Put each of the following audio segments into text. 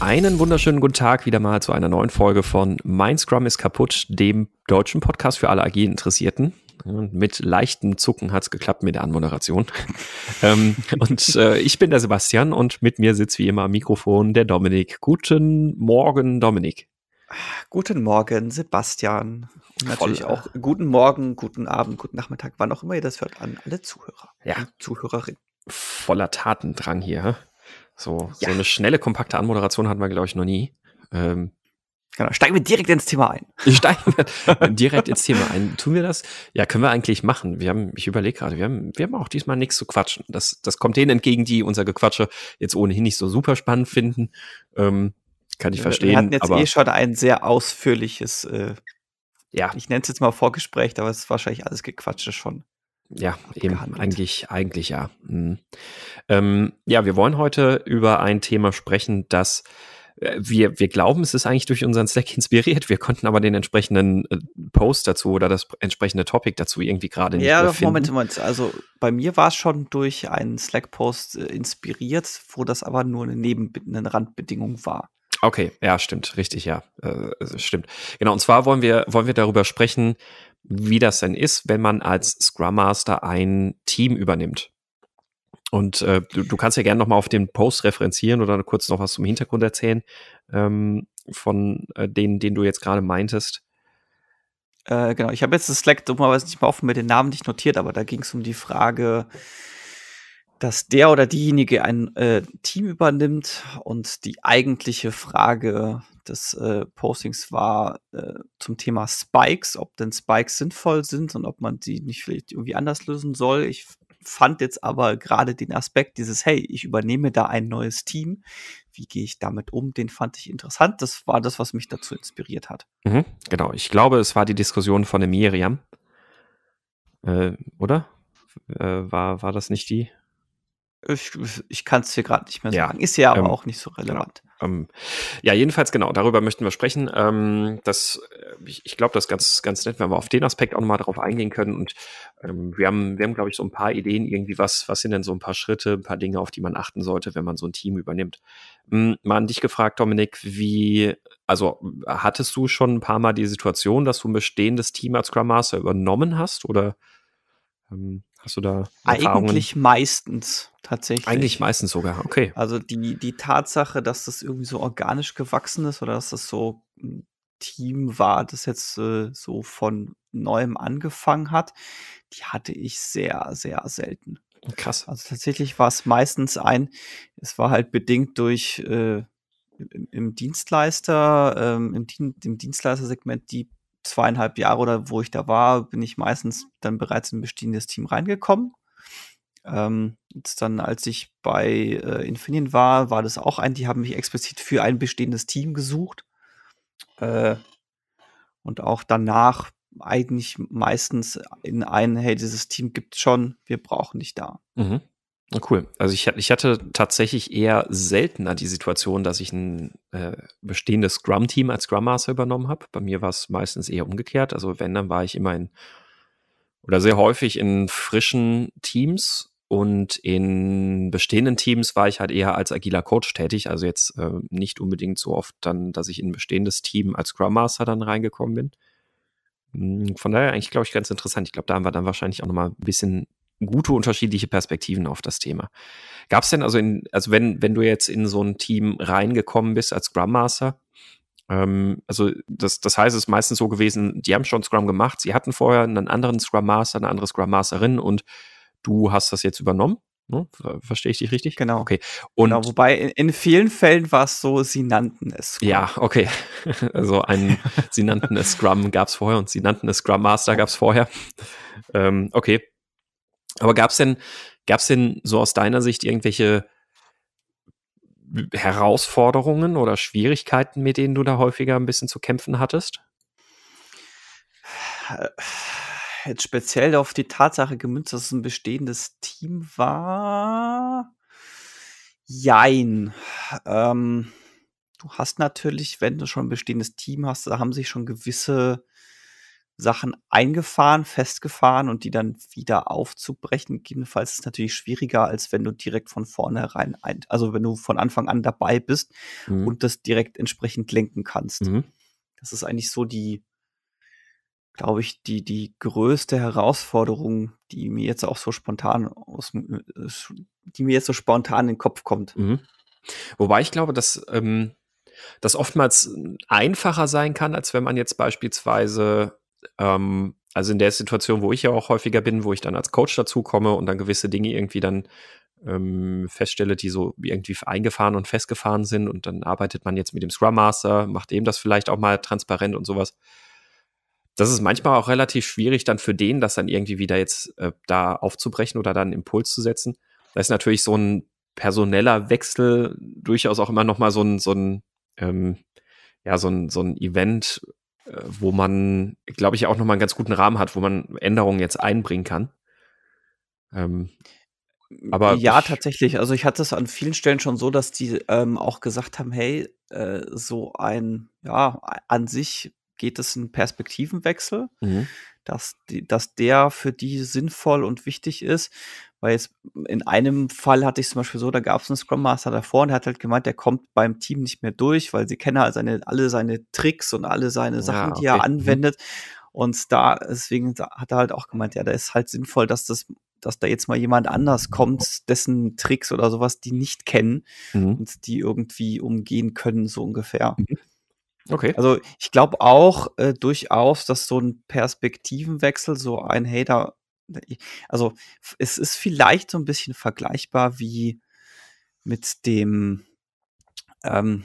Einen wunderschönen guten Tag wieder mal zu einer neuen Folge von Mein Scrum ist kaputt, dem deutschen Podcast für alle agilen Interessierten. Und mit leichtem Zucken hat's geklappt mit der Anmoderation. ähm, und äh, ich bin der Sebastian und mit mir sitzt wie immer am Mikrofon der Dominik. Guten Morgen, Dominik. Guten Morgen, Sebastian. Und natürlich Voll, auch guten Morgen, guten Abend, guten Nachmittag, wann auch immer ihr das hört, an alle Zuhörer. Ja. Zuhörerinnen. Voller Tatendrang hier. So, ja. so eine schnelle, kompakte Anmoderation hatten wir, glaube ich, noch nie. Ähm, Genau, steigen wir direkt ins Thema ein. Steigen wir direkt ins Thema ein. Tun wir das? Ja, können wir eigentlich machen. Wir haben, ich überlege gerade, wir haben, wir haben auch diesmal nichts zu quatschen. Das, das kommt denen entgegen, die unser Gequatsche jetzt ohnehin nicht so super spannend finden. Ähm, kann ich verstehen. Wir hatten jetzt eh schon ein sehr ausführliches, äh, ja, ich nenne es jetzt mal Vorgespräch, aber es ist wahrscheinlich alles Gequatsche schon. Ja, eben, eigentlich, eigentlich ja. Mhm. Ähm, ja, wir wollen heute über ein Thema sprechen, das äh, wir, wir glauben, es ist eigentlich durch unseren Slack inspiriert. Wir konnten aber den entsprechenden äh, Post dazu oder das entsprechende Topic dazu irgendwie gerade nicht ja, finden. Moment, Moment. Also bei mir war es schon durch einen Slack-Post äh, inspiriert, wo das aber nur eine Neben eine Randbedingung war. Okay, ja, stimmt, richtig, ja, äh, stimmt. Genau, und zwar wollen wir, wollen wir darüber sprechen, wie das denn ist, wenn man als Scrum Master ein Team übernimmt. Und äh, du, du kannst ja gerne nochmal auf den Post referenzieren oder kurz noch was zum Hintergrund erzählen ähm, von äh, denen, den du jetzt gerade meintest. Äh, genau, ich habe jetzt das Slack dummerweise nicht mehr offen mit den Namen nicht notiert, aber da ging es um die Frage, dass der oder diejenige ein äh, Team übernimmt und die eigentliche Frage des äh, Postings war äh, zum Thema Spikes, ob denn Spikes sinnvoll sind und ob man die nicht vielleicht irgendwie anders lösen soll. Ich fand jetzt aber gerade den Aspekt dieses, hey, ich übernehme da ein neues Team. Wie gehe ich damit um? Den fand ich interessant. Das war das, was mich dazu inspiriert hat. Mhm, genau. Ich glaube, es war die Diskussion von der Miriam. Äh, oder? Äh, war, war das nicht die? Ich, ich kann es hier gerade nicht mehr sagen. Ja, Ist ja aber ähm, auch nicht so relevant. Genau. Ähm, ja, jedenfalls genau, darüber möchten wir sprechen. Ähm, das, äh, ich, ich glaube, das ist ganz, ganz nett, wenn wir auf den Aspekt auch nochmal drauf eingehen können. Und ähm, wir haben, wir haben, glaube ich, so ein paar Ideen, irgendwie, was, was sind denn so ein paar Schritte, ein paar Dinge, auf die man achten sollte, wenn man so ein Team übernimmt. Ähm, mal an dich gefragt, Dominik, wie, also hattest du schon ein paar Mal die Situation, dass du ein bestehendes Team als Scrum Master übernommen hast? Oder ähm, Hast du da Erfahrungen? Eigentlich meistens tatsächlich. Eigentlich meistens sogar, okay. Also die, die Tatsache, dass das irgendwie so organisch gewachsen ist oder dass das so ein Team war, das jetzt äh, so von neuem angefangen hat, die hatte ich sehr, sehr selten. Krass. Also tatsächlich war es meistens ein, es war halt bedingt durch äh, im, im Dienstleister, ähm, im, im Dienstleistersegment die zweieinhalb Jahre oder wo ich da war, bin ich meistens dann bereits in ein bestehendes Team reingekommen. Ähm, jetzt dann, als ich bei äh, Infineon war, war das auch ein, die haben mich explizit für ein bestehendes Team gesucht. Äh, und auch danach eigentlich meistens in ein, hey, dieses Team gibt schon, wir brauchen dich da. Mhm. Cool. Also ich, ich hatte tatsächlich eher seltener die Situation, dass ich ein äh, bestehendes Scrum-Team als Scrum Master übernommen habe. Bei mir war es meistens eher umgekehrt. Also wenn, dann war ich immer in oder sehr häufig in frischen Teams und in bestehenden Teams war ich halt eher als agiler Coach tätig. Also jetzt äh, nicht unbedingt so oft dann, dass ich in ein bestehendes Team als Scrum Master dann reingekommen bin. Hm, von daher eigentlich, glaube ich, ganz interessant. Ich glaube, da haben wir dann wahrscheinlich auch nochmal ein bisschen gute unterschiedliche Perspektiven auf das Thema. Gab es denn also in, also wenn, wenn du jetzt in so ein Team reingekommen bist als Scrum Master, ähm, also das, das heißt, es ist meistens so gewesen, die haben schon Scrum gemacht, sie hatten vorher einen anderen Scrum Master, eine andere Scrum Masterin und du hast das jetzt übernommen. Ne? Verstehe ich dich richtig? Genau. Okay. Und genau, wobei in, in vielen Fällen war es so, sie nannten es Scrum. Ja, okay. Also ein, sie nannten es Scrum gab es vorher und sie nannten es Scrum Master gab es vorher. Ähm, okay. Aber gab es denn, gab's denn so aus deiner Sicht irgendwelche Herausforderungen oder Schwierigkeiten, mit denen du da häufiger ein bisschen zu kämpfen hattest? Jetzt speziell auf die Tatsache gemünzt, dass es ein bestehendes Team war. Jein. Ähm, du hast natürlich, wenn du schon ein bestehendes Team hast, da haben sich schon gewisse Sachen eingefahren, festgefahren und die dann wieder aufzubrechen. Gegebenenfalls ist es natürlich schwieriger, als wenn du direkt von vornherein ein, also wenn du von Anfang an dabei bist Mhm. und das direkt entsprechend lenken kannst. Mhm. Das ist eigentlich so die, glaube ich, die, die größte Herausforderung, die mir jetzt auch so spontan aus, äh, die mir jetzt so spontan in den Kopf kommt. Mhm. Wobei ich glaube, dass ähm, das oftmals einfacher sein kann, als wenn man jetzt beispielsweise, ähm, also in der Situation, wo ich ja auch häufiger bin, wo ich dann als Coach dazukomme und dann gewisse Dinge irgendwie dann ähm, feststelle, die so irgendwie eingefahren und festgefahren sind und dann arbeitet man jetzt mit dem Scrum Master, macht dem das vielleicht auch mal transparent und sowas. Das ist manchmal auch relativ schwierig dann für den, das dann irgendwie wieder jetzt äh, da aufzubrechen oder dann einen Impuls zu setzen. Da ist natürlich so ein personeller Wechsel durchaus auch immer noch mal so ein, so ein, ähm, ja, so ein, so ein Event, wo man, glaube ich, auch noch mal einen ganz guten Rahmen hat, wo man Änderungen jetzt einbringen kann. Ähm, aber ja, ich- tatsächlich. Also ich hatte es an vielen Stellen schon so, dass die ähm, auch gesagt haben, hey, äh, so ein, ja, an sich geht es einen Perspektivenwechsel, Mhm. Dass, die, dass der für die sinnvoll und wichtig ist. Weil jetzt in einem Fall hatte ich zum Beispiel so, da gab es einen Scrum Master davor und der hat halt gemeint, der kommt beim Team nicht mehr durch, weil sie kennen halt seine, alle seine Tricks und alle seine Ja, Sachen, die okay. er Mhm. anwendet. Und da, deswegen hat er halt auch gemeint, ja, da ist halt sinnvoll, dass das, dass da jetzt mal jemand anders kommt, dessen Tricks oder sowas die nicht kennen Mhm. und die irgendwie umgehen können, so ungefähr. Okay. Also ich glaube auch äh, durchaus, dass so ein Perspektivenwechsel, so ein da- also es ist vielleicht so ein bisschen vergleichbar wie mit dem ähm,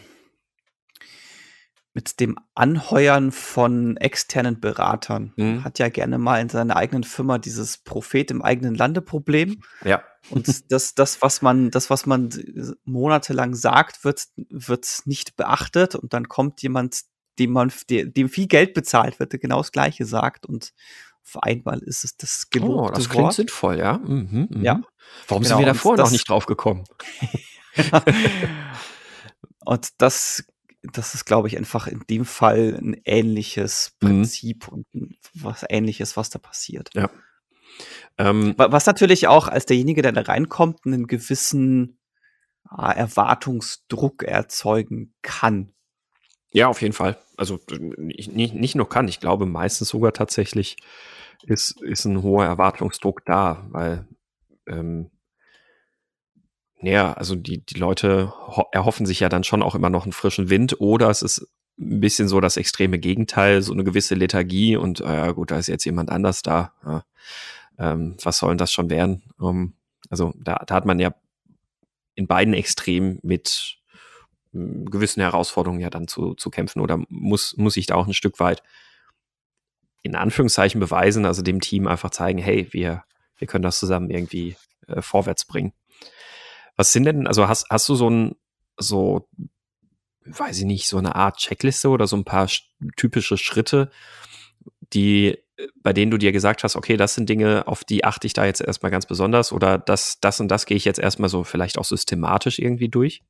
mit dem Anheuern von externen Beratern. Mhm. Hat ja gerne mal in seiner eigenen Firma dieses Prophet im eigenen Lande-Problem. Ja. Und das, das, was man, das, was man monatelang sagt, wird, wird nicht beachtet. Und dann kommt jemand, dem man, dem viel Geld bezahlt wird, der genau das Gleiche sagt. Und auf einmal ist es das Oh, gelobte das klingt Wort. sinnvoll, ja. Mhm, mhm. Ja. Warum Genau, sind wir davor noch nicht drauf gekommen? und das, das ist, glaube ich, einfach in dem Fall ein ähnliches Mhm. Prinzip und ein- was ähnliches, was da passiert. Ähm, Wa- Was natürlich auch als derjenige, der da reinkommt, einen gewissen ah, Erwartungsdruck erzeugen kann. Ja, auf jeden Fall. Also nicht, nicht, nicht nur kann, ich glaube meistens sogar tatsächlich ist, ist ein hoher Erwartungsdruck da, weil ähm, ja, also die, die Leute ho- erhoffen sich ja dann schon auch immer noch einen frischen Wind oder es ist ein bisschen so das extreme Gegenteil, so eine gewisse Lethargie und äh, gut, da ist jetzt jemand anders da. Ja. Ähm, was soll denn das schon werden? Ähm, also da, da hat man ja in beiden Extremen mit m, gewissen Herausforderungen ja dann zu, zu kämpfen oder muss, muss ich da auch ein Stück weit in Anführungszeichen beweisen, also dem Team einfach zeigen, hey, wir, wir können das zusammen irgendwie äh, vorwärts bringen. Was sind denn, also hast, hast du so ein, so, weiß ich nicht, so eine Art Checkliste oder so ein paar sch- typische Schritte, die, äh, bei denen du dir gesagt hast, okay, das sind Dinge, auf die achte ich da jetzt erstmal ganz besonders oder das, das und das gehe ich jetzt erstmal so vielleicht auch systematisch irgendwie durch?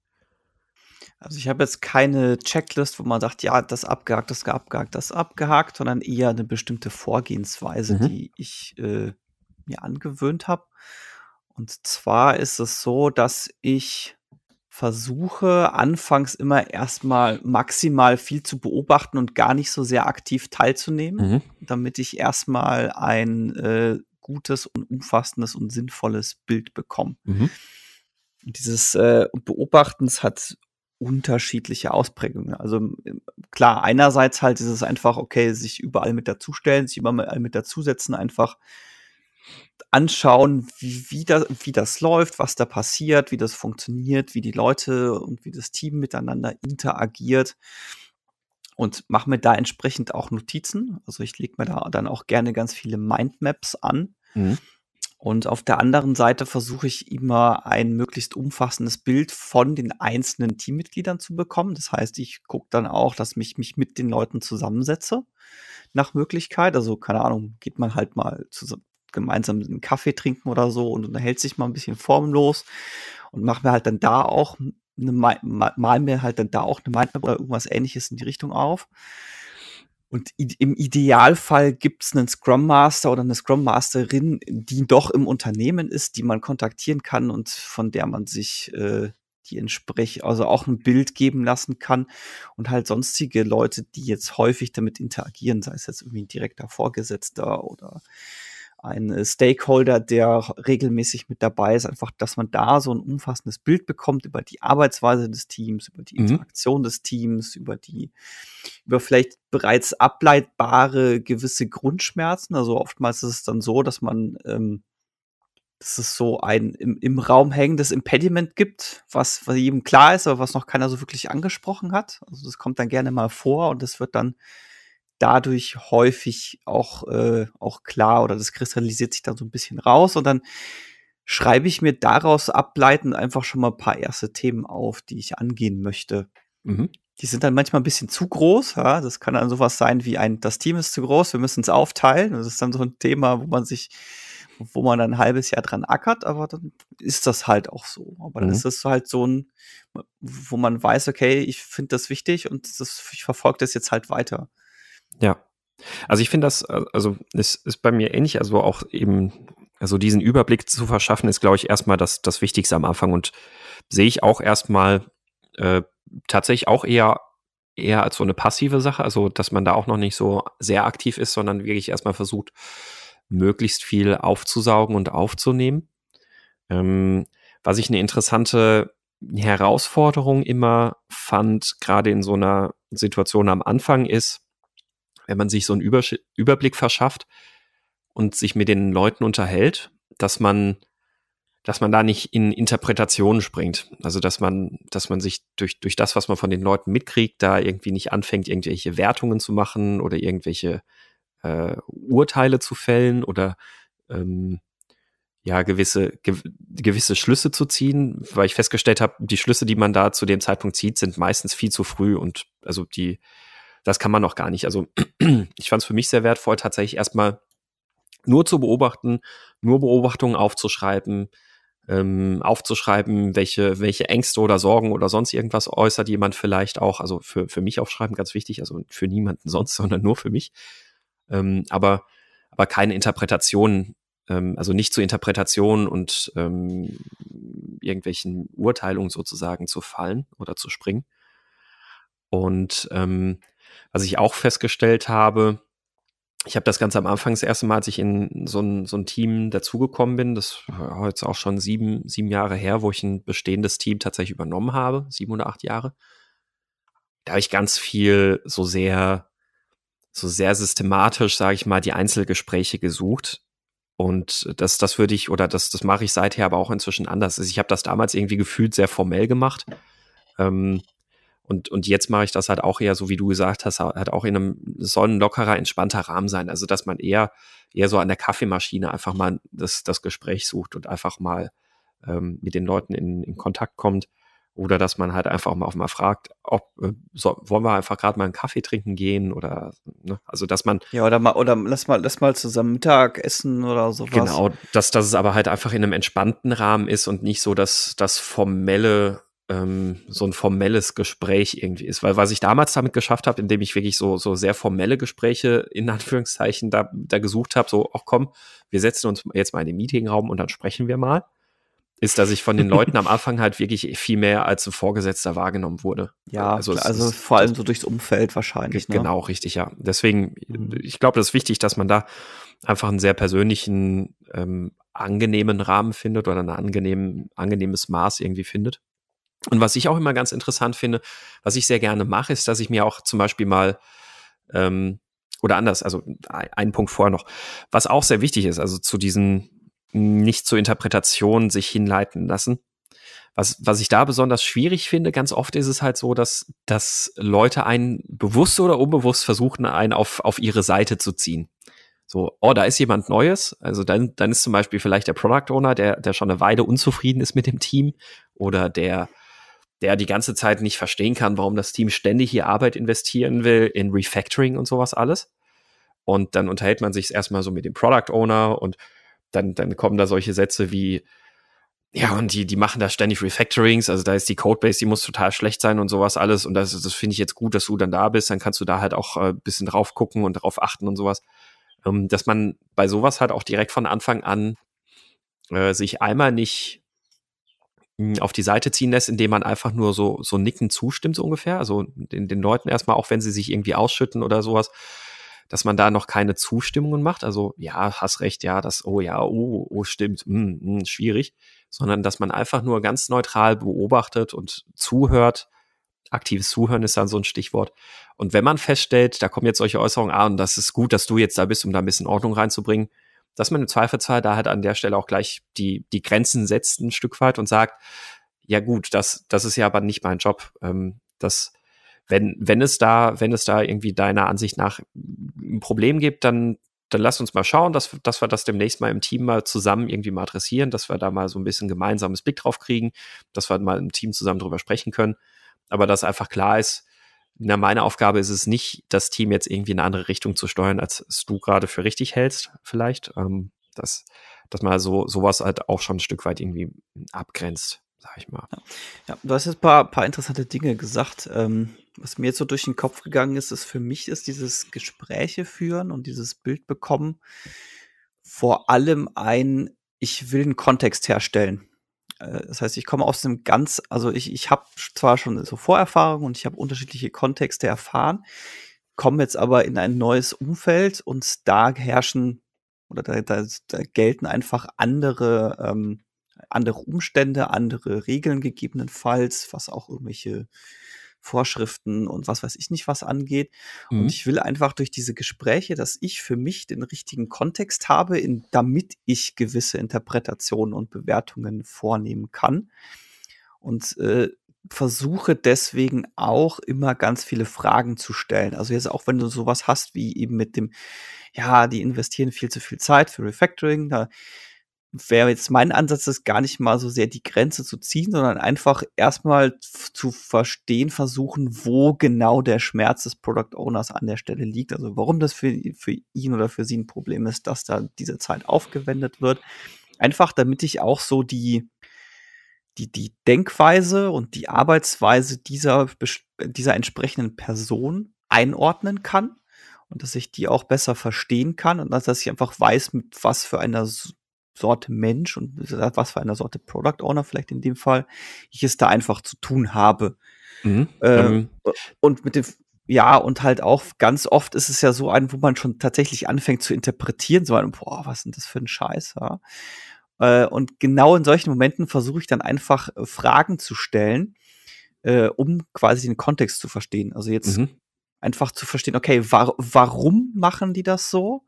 Also ich habe jetzt keine Checklist, wo man sagt, ja, das abgehakt, das abgehakt, das abgehakt, sondern eher eine bestimmte Vorgehensweise, Mhm. die ich äh, mir angewöhnt habe. Und zwar ist es so, dass ich versuche, anfangs immer erstmal maximal viel zu beobachten und gar nicht so sehr aktiv teilzunehmen, Mhm. damit ich erstmal ein äh, gutes und umfassendes und sinnvolles Bild bekomme. Mhm. Dieses äh, Beobachtens hat unterschiedliche Ausprägungen. Also klar, einerseits halt ist es einfach, okay, sich überall mit dazustellen, sich überall mit dazusetzen, einfach anschauen, wie, wie, das, wie das läuft, was da passiert, wie das funktioniert, wie die Leute und wie das Team miteinander interagiert und mache mir da entsprechend auch Notizen. Also ich lege mir da dann auch gerne ganz viele Mindmaps an. Mhm. Und auf der anderen Seite versuche ich immer ein möglichst umfassendes Bild von den einzelnen Teammitgliedern zu bekommen. Das heißt, ich gucke dann auch, dass ich mich mit den Leuten zusammensetze nach Möglichkeit. Also keine Ahnung, geht man halt mal zusammen, gemeinsam einen Kaffee trinken oder so und unterhält sich mal ein bisschen formlos und macht mir halt dann da auch eine, mal mir halt dann da auch eine Mindmap oder irgendwas ähnliches in die Richtung auf. Und im Idealfall gibt es einen Scrum Master oder eine Scrum Masterin, die doch im Unternehmen ist, die man kontaktieren kann und von der man sich äh, die entsprechend, also auch ein Bild geben lassen kann und halt sonstige Leute, die jetzt häufig damit interagieren, sei es jetzt irgendwie ein direkter Vorgesetzter oder ein äh, Stakeholder, der regelmäßig mit dabei ist, einfach, dass man da so ein umfassendes Bild bekommt über die Arbeitsweise des Teams, über die mhm. Interaktion des Teams, über die, über vielleicht bereits ableitbare gewisse Grundschmerzen. Also oftmals ist es dann so, dass man ähm, dass es so ein im, im Raum hängendes Impediment gibt, was, was jedem klar ist, aber was noch keiner so wirklich angesprochen hat. Also das kommt dann gerne mal vor und das wird dann dadurch häufig auch, äh, auch klar oder das kristallisiert sich dann so ein bisschen raus und dann schreibe ich mir daraus ableitend einfach schon mal ein paar erste Themen auf, die ich angehen möchte. Mhm. Die sind dann manchmal ein bisschen zu groß. Ja? Das kann dann sowas sein wie ein, das Team ist zu groß, wir müssen es aufteilen. Das ist dann so ein Thema, wo man sich wo man dann ein halbes Jahr dran ackert, aber dann ist das halt auch so. Aber dann mhm. ist das halt so ein, wo man weiß, okay, ich finde das wichtig und das, ich verfolge das jetzt halt weiter. Ja. Also ich finde das, also es ist bei mir ähnlich, also auch eben, also diesen Überblick zu verschaffen, ist, glaube ich, erstmal das, das Wichtigste am Anfang und sehe ich auch erstmal äh, tatsächlich auch eher eher als so eine passive Sache, also dass man da auch noch nicht so sehr aktiv ist, sondern wirklich erstmal versucht, möglichst viel aufzusaugen und aufzunehmen. Ähm, was ich eine interessante Herausforderung immer fand, gerade in so einer Situation am Anfang ist, wenn man sich so einen Übersch Überblick verschafft und sich mit den Leuten unterhält, dass man, dass man da nicht in Interpretationen springt. Also dass man, dass man sich durch, durch das, was man von den Leuten mitkriegt, da irgendwie nicht anfängt, irgendwelche Wertungen zu machen oder irgendwelche äh, Urteile zu fällen oder ähm, ja gewisse ge gewisse Schlüsse zu ziehen, weil ich festgestellt habe, die Schlüsse, die man da zu dem Zeitpunkt zieht, sind meistens viel zu früh und also die das kann man noch gar nicht. Also ich fand es für mich sehr wertvoll, tatsächlich erstmal nur zu beobachten, nur Beobachtungen aufzuschreiben, ähm, aufzuschreiben, welche, welche Ängste oder Sorgen oder sonst irgendwas äußert jemand vielleicht auch, also für, für mich aufschreiben, ganz wichtig, also für niemanden sonst, sondern nur für mich ähm, aber, aber keine Interpretation, ähm, also nicht zu Interpretationen und ähm, irgendwelchen Urteilungen sozusagen zu fallen oder zu springen. Und ähm, was ich auch festgestellt habe, ich habe das ganz am Anfang das erste Mal, als ich in so ein, so ein Team dazugekommen bin, das war jetzt auch schon sieben, sieben Jahre her, wo ich ein bestehendes Team tatsächlich übernommen habe, sieben oder acht Jahre. Da habe ich ganz viel so sehr so sehr systematisch, sage ich mal, die Einzelgespräche gesucht. Und das, das würde ich, oder das, das mache ich seither aber auch inzwischen anders. Also ich habe das damals irgendwie gefühlt sehr formell gemacht. Ähm, und, und jetzt mache ich das halt auch eher, so wie du gesagt hast, halt auch in einem, soll ein lockerer, entspannter Rahmen sein. Also, dass man eher, eher so an der Kaffeemaschine einfach mal das, das Gespräch sucht und einfach mal ähm, mit den Leuten in, in Kontakt kommt. Oder dass man halt einfach mal, mal fragt, ob äh, so, wollen wir einfach gerade mal einen Kaffee trinken gehen oder ne? also dass man ja oder mal oder lass mal lass mal zusammen Mittag essen oder sowas. Genau, dass, dass es aber halt einfach in einem entspannten Rahmen ist und nicht so, dass das formelle ähm, so ein formelles Gespräch irgendwie ist. Weil was ich damals damit geschafft habe, indem ich wirklich so, so sehr formelle Gespräche in Anführungszeichen da, da gesucht habe, so, ach komm, wir setzen uns jetzt mal in den Meetingraum und dann sprechen wir mal ist, dass ich von den Leuten am Anfang halt wirklich viel mehr als ein Vorgesetzter wahrgenommen wurde. Ja, also, also ist, vor allem so durchs Umfeld wahrscheinlich. Ne? Genau, richtig, ja. Deswegen, mhm. ich glaube, das ist wichtig, dass man da einfach einen sehr persönlichen, ähm, angenehmen Rahmen findet oder ein angenehm, angenehmes Maß irgendwie findet. Und was ich auch immer ganz interessant finde, was ich sehr gerne mache, ist, dass ich mir auch zum Beispiel mal ähm, oder anders, also ein Punkt vorher noch, was auch sehr wichtig ist, also zu diesen nicht zur Interpretation sich hinleiten lassen. Was, was ich da besonders schwierig finde, ganz oft ist es halt so, dass, dass Leute einen bewusst oder unbewusst versuchen, einen auf, auf ihre Seite zu ziehen. So, oh, da ist jemand Neues. Also dann, dann ist zum Beispiel vielleicht der Product Owner, der, der schon eine Weile unzufrieden ist mit dem Team oder der, der die ganze Zeit nicht verstehen kann, warum das Team ständig hier Arbeit investieren will in Refactoring und sowas alles. Und dann unterhält man sich erstmal so mit dem Product Owner und dann, dann kommen da solche Sätze wie, ja, und die, die machen da ständig Refactorings, also da ist die Codebase, die muss total schlecht sein und sowas alles. Und das, das finde ich jetzt gut, dass du dann da bist. Dann kannst du da halt auch äh, bisschen drauf gucken und drauf achten und sowas. Ähm, dass man bei sowas halt auch direkt von Anfang an äh, sich einmal nicht auf die Seite ziehen lässt, indem man einfach nur so, so nicken zustimmt, so ungefähr. Also den, den Leuten erstmal, auch wenn sie sich irgendwie ausschütten oder sowas, dass man da noch keine Zustimmungen macht. Also, ja, hast recht, ja, das, oh ja, oh, oh, stimmt, mm, mm, schwierig. Sondern dass man einfach nur ganz neutral beobachtet und zuhört. Aktives Zuhören ist dann so ein Stichwort. Und wenn man feststellt, da kommen jetzt solche Äußerungen, ah, und das ist gut, dass du jetzt da bist, um da ein bisschen Ordnung reinzubringen, dass man im Zweifelsfall da halt an der Stelle auch gleich die, die Grenzen setzt ein Stück weit und sagt, ja gut, das, das ist ja aber nicht mein Job. Ähm, das, wenn, wenn es da, wenn es da irgendwie deiner Ansicht nach ein Problem gibt, dann, dann lass uns mal schauen, dass, dass wir das demnächst mal im Team mal zusammen irgendwie mal adressieren, dass wir da mal so ein bisschen gemeinsames Blick drauf kriegen, dass wir mal im Team zusammen drüber sprechen können. Aber dass einfach klar ist, na, meine Aufgabe ist es nicht, das Team jetzt irgendwie in eine andere Richtung zu steuern, als du gerade für richtig hältst, vielleicht. Ähm, dass, dass man so sowas halt auch schon ein Stück weit irgendwie abgrenzt, sag ich mal. Ja, ja du hast jetzt ein paar, paar interessante Dinge gesagt. Ähm, was mir jetzt so durch den Kopf gegangen ist, ist für mich ist dieses Gespräche führen und dieses Bild bekommen vor allem ein, ich will einen Kontext herstellen. Äh, das heißt, ich komme aus einem ganz, also ich, ich habe zwar schon so Vorerfahrungen und ich habe unterschiedliche Kontexte erfahren, komme jetzt aber in ein neues Umfeld und da herrschen oder da, da, da gelten einfach andere, ähm, andere Umstände, andere Regeln gegebenenfalls, was auch irgendwelche Vorschriften und was weiß ich nicht was angeht. Mhm. Und ich will einfach durch diese Gespräche, dass ich für mich den richtigen Kontext habe, in, damit ich gewisse Interpretationen und Bewertungen vornehmen kann. Und äh, versuche deswegen auch immer ganz viele Fragen zu stellen. Also jetzt auch wenn du sowas hast wie eben mit dem, ja, die investieren viel zu viel Zeit für Refactoring, da wäre jetzt mein Ansatz, ist gar nicht mal so sehr die Grenze zu ziehen, sondern einfach erstmal zu verstehen, versuchen, wo genau der Schmerz des Product Owners an der Stelle liegt. Also warum das für, für ihn oder für sie ein Problem ist, dass da diese Zeit aufgewendet wird. Einfach damit ich auch so die, die, die Denkweise und die Arbeitsweise dieser, dieser entsprechenden Person einordnen kann und dass ich die auch besser verstehen kann und dass ich einfach weiß, mit was für einer Sorte Mensch und was für eine Sorte Product Owner vielleicht in dem Fall ich es da einfach zu tun habe. Mhm. Ähm, und mit dem, ja, und halt auch ganz oft ist es ja so ein, wo man schon tatsächlich anfängt zu interpretieren, so ein, boah, was denn das für ein Scheiß, ja. Äh, und genau in solchen Momenten versuche ich dann einfach äh, Fragen zu stellen, äh, um quasi den Kontext zu verstehen. Also jetzt mhm. einfach zu verstehen, okay, wa warum machen die das so?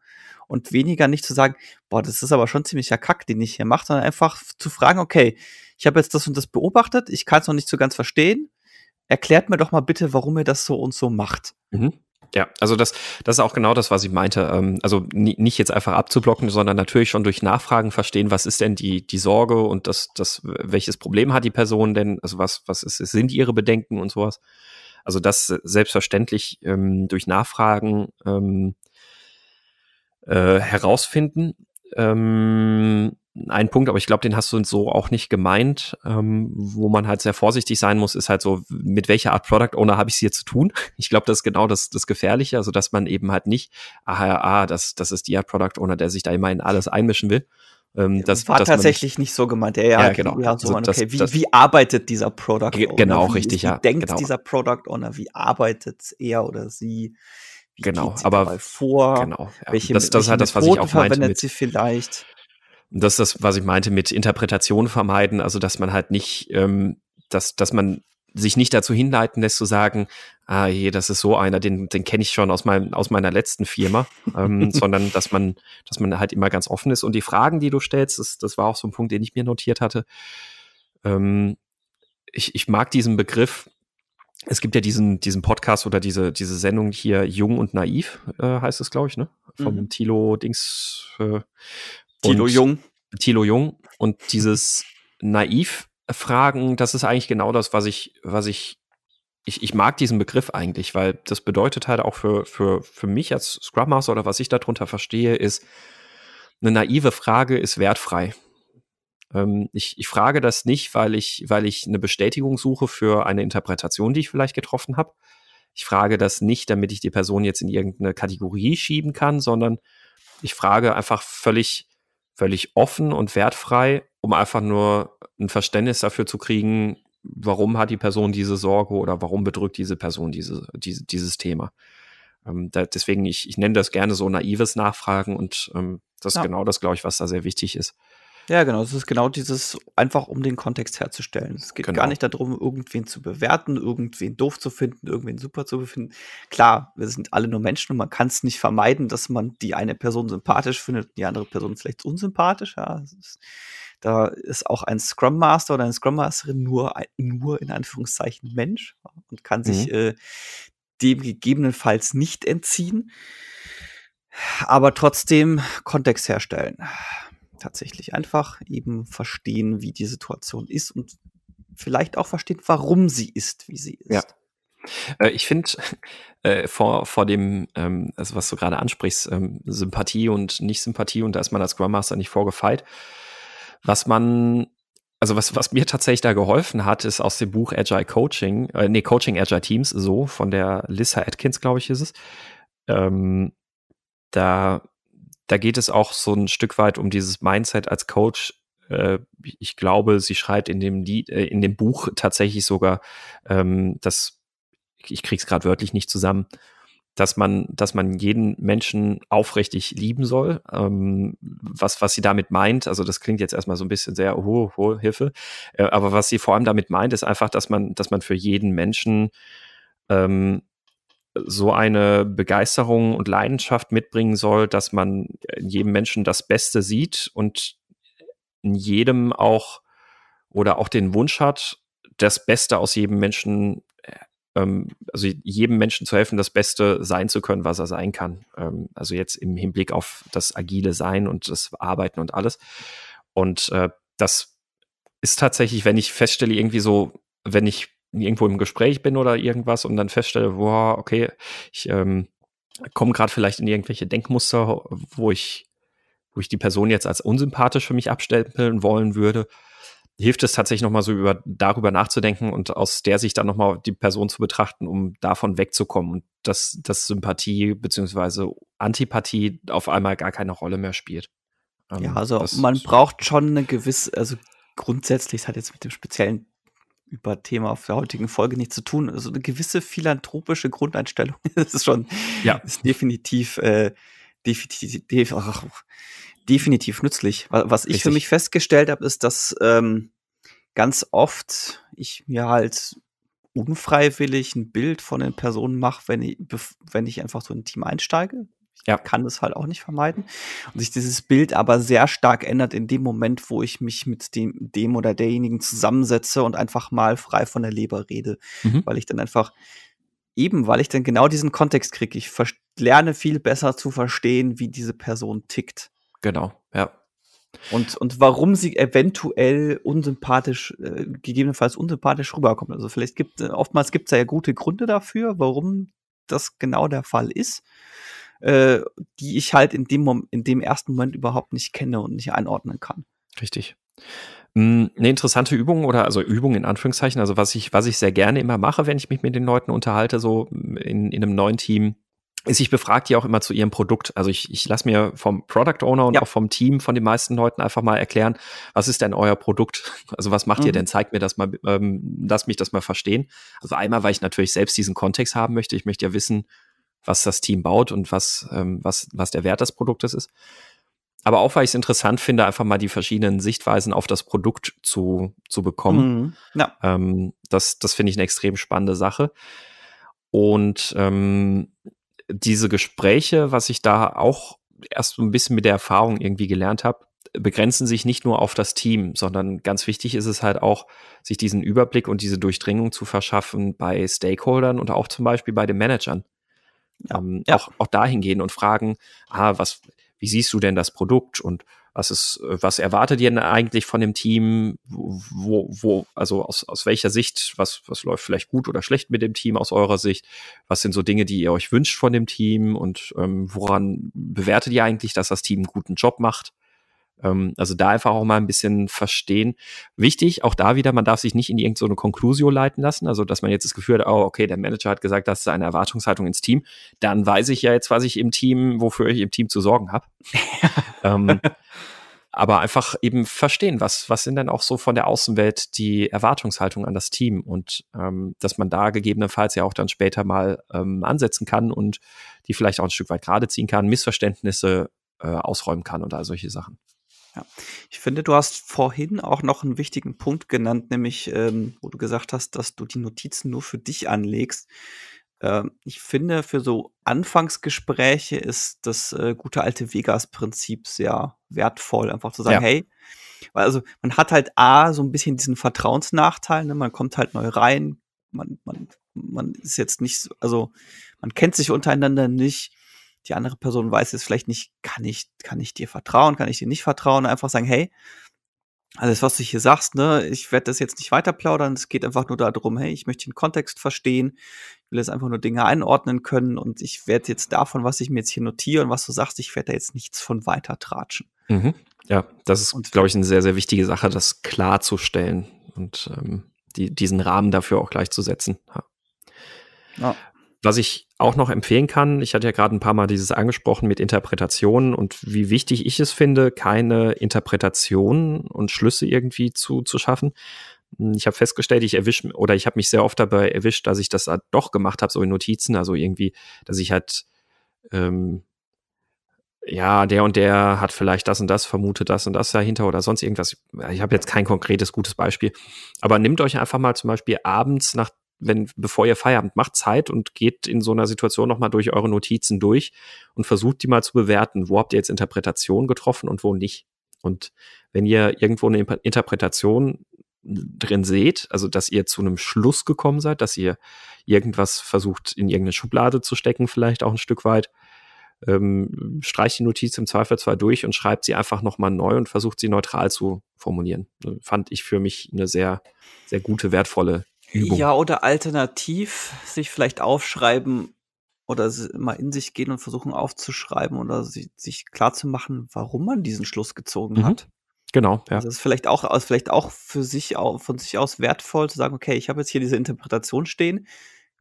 Und weniger nicht zu sagen, boah, das ist aber schon ziemlicher Kack, den ich hier mache, sondern einfach zu fragen, okay, ich habe jetzt das und das beobachtet, ich kann es noch nicht so ganz verstehen. Erklärt mir doch mal bitte, warum ihr das so und so macht. Mhm. Ja, also das, das ist auch genau das, was ich meinte. Ähm, also nicht jetzt einfach abzublocken, sondern natürlich schon durch Nachfragen verstehen, was ist denn die, die Sorge und das, das, welches Problem hat die Person denn? Also was, was ist, sind ihre Bedenken und sowas? Also das selbstverständlich ähm, durch Nachfragen ähm, äh, herausfinden. Ähm, ein Punkt, aber ich glaube, den hast du so auch nicht gemeint, ähm, wo man halt sehr vorsichtig sein muss, ist halt so, mit welcher Art Product Owner habe ich es hier zu tun? Ich glaube, das ist genau das, das Gefährliche, also dass man eben halt nicht, ah, ah, das, das ist die Art Product Owner, der sich da immer in alles einmischen will. Ähm, das war tatsächlich nicht so gemeint. Ja, ja, genau. Ja, so also, man, okay, das, wie, wie arbeitet dieser Product Owner? Genau, richtig, wie, ja. Wie denkt genau. dieser Product Owner? Wie arbeitet er oder sie? Wie genau, aber vor? Genau, ja. welche, das, das welche halt das, was ich auch meinte. Mit, sie vielleicht? Das ist das, was ich meinte mit Interpretation vermeiden, also dass man halt nicht, ähm, dass, dass man sich nicht dazu hinleiten lässt zu sagen, ah je, das ist so einer, den, den kenne ich schon aus, meinem, aus meiner letzten Firma, ähm, sondern dass man, dass man halt immer ganz offen ist. Und die Fragen, die du stellst, das, das war auch so ein Punkt, den ich mir notiert hatte. Ähm, ich, ich mag diesen Begriff, es gibt ja diesen, diesen Podcast oder diese, diese Sendung hier Jung und Naiv, äh, heißt es, glaube ich, ne? Vom mhm. Tilo Dings. Äh, Tilo Jung. Tilo Jung. Und dieses Naiv-Fragen, das ist eigentlich genau das, was ich, was ich, ich, ich mag diesen Begriff eigentlich, weil das bedeutet halt auch für, für, für mich als Scrum Master oder was ich darunter verstehe, ist, eine naive Frage ist wertfrei. Ähm, ich, ich frage das nicht, weil ich, weil ich eine Bestätigung suche für eine Interpretation, die ich vielleicht getroffen habe. Ich frage das nicht, damit ich die Person jetzt in irgendeine Kategorie schieben kann, sondern ich frage einfach völlig, völlig offen und wertfrei, um einfach nur ein Verständnis dafür zu kriegen, warum hat die Person diese Sorge oder warum bedrückt diese Person diese, diese, dieses Thema. Ähm, da, deswegen, ich, ich nenne das gerne so naives Nachfragen und ähm, das ja. ist genau das, glaube ich, was da sehr wichtig ist. Ja, genau. Es ist genau dieses, einfach um den Kontext herzustellen. Es geht genau. gar nicht darum, irgendwen zu bewerten, irgendwen doof zu finden, irgendwen super zu befinden. Klar, wir sind alle nur Menschen und man kann es nicht vermeiden, dass man die eine Person sympathisch findet, die andere Person vielleicht unsympathisch. Ja, ist, da ist auch ein Scrum Master oder eine Scrum Masterin nur, nur in Anführungszeichen Mensch und kann mhm. sich äh, dem gegebenenfalls nicht entziehen, aber trotzdem Kontext herstellen tatsächlich einfach eben verstehen, wie die Situation ist und vielleicht auch verstehen, warum sie ist, wie sie ist. Ja. Äh, ich finde, äh, vor, vor dem, ähm, also was du gerade ansprichst, ähm, Sympathie und Nicht-Sympathie, und da ist man als Scrum Master nicht vorgefeilt. Was man, also was, was mir tatsächlich da geholfen hat, ist aus dem Buch Agile Coaching, äh, nee, Coaching Agile Teams, so, von der Lissa Atkins, glaube ich, ist es. Ähm, da da geht es auch so ein Stück weit um dieses Mindset als Coach. Äh, ich glaube, sie schreibt in dem, Lied, äh, in dem Buch tatsächlich sogar, ähm, dass ich krieg's gerade wörtlich nicht zusammen, dass man, dass man jeden Menschen aufrichtig lieben soll. Ähm, was, was sie damit meint, also das klingt jetzt erstmal so ein bisschen sehr, oh, oh Hilfe. Äh, aber was sie vor allem damit meint, ist einfach, dass man, dass man für jeden Menschen ähm, so eine Begeisterung und Leidenschaft mitbringen soll, dass man in jedem Menschen das Beste sieht und in jedem auch oder auch den Wunsch hat, das Beste aus jedem Menschen, ähm, also jedem Menschen zu helfen, das Beste sein zu können, was er sein kann. Ähm, also jetzt im Hinblick auf das agile Sein und das Arbeiten und alles. Und äh, das ist tatsächlich, wenn ich feststelle, irgendwie so, wenn ich irgendwo im Gespräch bin oder irgendwas und dann feststelle, boah, okay, ich ähm, komme gerade vielleicht in irgendwelche Denkmuster, wo ich, wo ich die Person jetzt als unsympathisch für mich abstempeln wollen würde, hilft es tatsächlich nochmal so über, darüber nachzudenken und aus der Sicht dann nochmal die Person zu betrachten, um davon wegzukommen und dass, dass Sympathie beziehungsweise Antipathie auf einmal gar keine Rolle mehr spielt. Ähm, ja, also man braucht schon eine gewisse, also grundsätzlich, es hat jetzt mit dem speziellen über Thema auf der heutigen Folge nichts zu tun. Also eine gewisse philanthropische Grundeinstellung das ist schon ja. ist definitiv, äh, definitiv, ach, definitiv nützlich. Was ich Richtig. für mich festgestellt habe, ist, dass ähm, ganz oft ich mir halt unfreiwillig ein Bild von den Personen mache, wenn ich, wenn ich einfach so in ein Team einsteige ja. kann das halt auch nicht vermeiden. Und sich dieses Bild aber sehr stark ändert in dem Moment, wo ich mich mit dem, dem oder derjenigen zusammensetze und einfach mal frei von der Leber rede. Mhm. Weil ich dann einfach, eben weil ich dann genau diesen Kontext kriege, ich lerne viel besser zu verstehen, wie diese Person tickt. Genau, ja. Und, und warum sie eventuell unsympathisch, äh, gegebenenfalls unsympathisch rüberkommt. Also vielleicht gibt oftmals gibt es ja gute Gründe dafür, warum das genau der Fall ist äh, die ich halt in dem, in dem ersten Moment überhaupt nicht kenne und nicht einordnen kann. Richtig. Hm, eine interessante Übung oder also Übung in Anführungszeichen, also was ich, was ich sehr gerne immer mache, wenn ich mich mit den Leuten unterhalte, so in, in einem neuen Team, ist, ich befrage die auch immer zu ihrem Produkt. Also ich, ich lasse mir vom Product Owner und ja. auch vom Team von den meisten Leuten einfach mal erklären, was ist denn euer Produkt? Also was macht mhm. ihr denn? Zeigt mir das mal, ähm, lass mich das mal verstehen. Also einmal, weil ich natürlich selbst diesen Kontext haben möchte. Ich möchte ja wissen, was das Team baut und was, ähm, was, was der Wert des Produktes ist. Aber auch, weil ich es interessant finde, einfach mal die verschiedenen Sichtweisen auf das Produkt zu, zu bekommen. Mhm. Ja. Ähm, das das finde ich eine extrem spannende Sache. Und ähm, diese Gespräche, was ich da auch erst so ein bisschen mit der Erfahrung irgendwie gelernt habe, begrenzen sich nicht nur auf das Team, sondern ganz wichtig ist es halt auch, sich diesen Überblick und diese Durchdringung zu verschaffen bei Stakeholdern und auch zum Beispiel bei den Managern. Ja, ähm, ja. Auch, auch dahin gehen und fragen, ah, was, wie siehst du denn das Produkt und was ist, was erwartet ihr denn eigentlich von dem Team? Wo, wo, also aus, aus welcher Sicht, was, was läuft vielleicht gut oder schlecht mit dem Team aus eurer Sicht? Was sind so Dinge, die ihr euch wünscht von dem Team und ähm, woran bewertet ihr eigentlich, dass das Team einen guten Job macht? Ähm, also da einfach auch mal ein bisschen verstehen. Wichtig, auch da wieder, man darf sich nicht in irgendeine so Conclusio leiten lassen, also dass man jetzt das Gefühl hat, oh, okay, der Manager hat gesagt, das ist eine Erwartungshaltung ins Team, dann weiß ich ja jetzt, was ich im Team, wofür ich im Team zu sorgen habe. ähm, aber einfach eben verstehen, was, was sind denn auch so von der Außenwelt die Erwartungshaltung an das Team und ähm, dass man da gegebenenfalls ja auch dann später mal ähm, ansetzen kann und die vielleicht auch ein Stück weit gerade ziehen kann, Missverständnisse äh, ausräumen kann und all solche Sachen. Ja. Ich finde, du hast vorhin auch noch einen wichtigen Punkt genannt, nämlich, ähm, wo du gesagt hast, dass du die Notizen nur für dich anlegst. Ähm, ich finde, für so Anfangsgespräche ist das äh, gute alte Vegas-Prinzip sehr wertvoll, einfach zu sagen, ja. hey, weil also man hat halt A, so ein bisschen diesen Vertrauensnachteil, ne? man kommt halt neu rein, man, man, man ist jetzt nicht, so, also man kennt sich untereinander nicht, die andere Person weiß jetzt vielleicht nicht, kann ich, kann ich dir vertrauen, kann ich dir nicht vertrauen, einfach sagen, hey, alles, was du hier sagst, ne, ich werde das jetzt nicht weiter plaudern. Es geht einfach nur darum, hey, ich möchte den Kontext verstehen, ich will jetzt einfach nur Dinge einordnen können und ich werde jetzt davon, was ich mir jetzt hier notiere und was du sagst, ich werde da jetzt nichts von weiter tratschen. Mhm. Ja, das ist, glaube ich, eine sehr, sehr wichtige Sache, das klarzustellen und ähm, die, diesen Rahmen dafür auch gleich zu setzen. Ja. ja. Was ich auch noch empfehlen kann, ich hatte ja gerade ein paar Mal dieses angesprochen mit Interpretationen und wie wichtig ich es finde, keine Interpretationen und Schlüsse irgendwie zu, zu schaffen. Ich habe festgestellt, ich erwische oder ich habe mich sehr oft dabei erwischt, dass ich das doch gemacht habe, so in Notizen, also irgendwie, dass ich halt ähm, ja, der und der hat vielleicht das und das, vermutet das und das dahinter oder sonst irgendwas. Ich habe jetzt kein konkretes gutes Beispiel. Aber nehmt euch einfach mal zum Beispiel abends nach wenn, bevor ihr Feierabend macht, Zeit und geht in so einer Situation nochmal durch eure Notizen durch und versucht die mal zu bewerten. Wo habt ihr jetzt Interpretation getroffen und wo nicht? Und wenn ihr irgendwo eine Interpretation drin seht, also dass ihr zu einem Schluss gekommen seid, dass ihr irgendwas versucht in irgendeine Schublade zu stecken, vielleicht auch ein Stück weit, ähm, streicht die Notiz im Zweifel zwar durch und schreibt sie einfach nochmal neu und versucht sie neutral zu formulieren. Fand ich für mich eine sehr, sehr gute, wertvolle Übung. Ja, oder alternativ sich vielleicht aufschreiben oder mal in sich gehen und versuchen aufzuschreiben oder sich, sich klar zu machen, warum man diesen Schluss gezogen mhm. hat. Genau, ja. Also ist vielleicht auch, also vielleicht auch für sich von sich aus wertvoll zu sagen, okay, ich habe jetzt hier diese Interpretation stehen.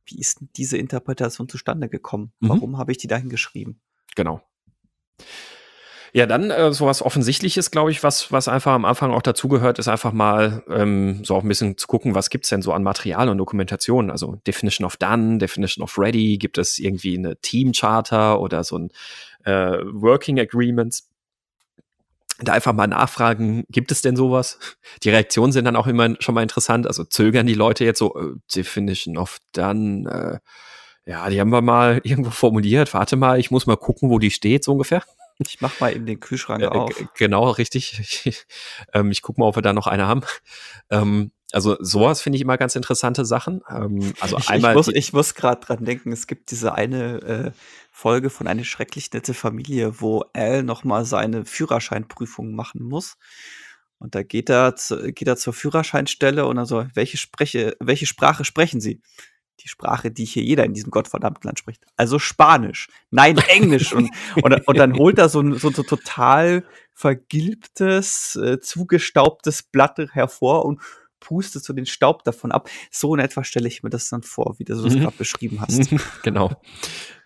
Wie ist diese Interpretation zustande gekommen? Mhm. Warum habe ich die dahin geschrieben? Genau. Ja, dann äh, sowas Offensichtliches, glaube ich, was, was einfach am Anfang auch dazugehört, ist einfach mal ähm, so auch ein bisschen zu gucken, was gibt's denn so an Material und Dokumentation. Also Definition of Done, Definition of Ready, gibt es irgendwie eine Team Charter oder so ein äh, Working Agreements da einfach mal nachfragen, gibt es denn sowas? Die Reaktionen sind dann auch immer schon mal interessant. Also zögern die Leute jetzt so, äh, Definition of Done, äh, ja, die haben wir mal irgendwo formuliert. Warte mal, ich muss mal gucken, wo die steht, so ungefähr. Ich mach mal eben den Kühlschrank äh, auf. Genau, richtig. Ich, ähm, ich guck mal, ob wir da noch eine haben. Ähm, also sowas finde ich immer ganz interessante Sachen. Ähm, also ich, einmal. Ich muss, ich muss gerade dran denken, es gibt diese eine äh, Folge von eine schrecklich nette Familie, wo Al noch mal seine Führerscheinprüfung machen muss. Und da geht er, zu, geht er zur Führerscheinstelle und dann so, welche, spreche, welche Sprache sprechen Sie? Die Sprache, die hier jeder in diesem gottverdammten Land spricht. Also Spanisch. Nein, Englisch. und, und, und dann holt er so ein, so, so total vergilbtes, äh, zugestaubtes Blatt hervor und pustet so den Staub davon ab. So in etwa stelle ich mir das dann vor, wie du es mhm. gerade beschrieben hast. genau.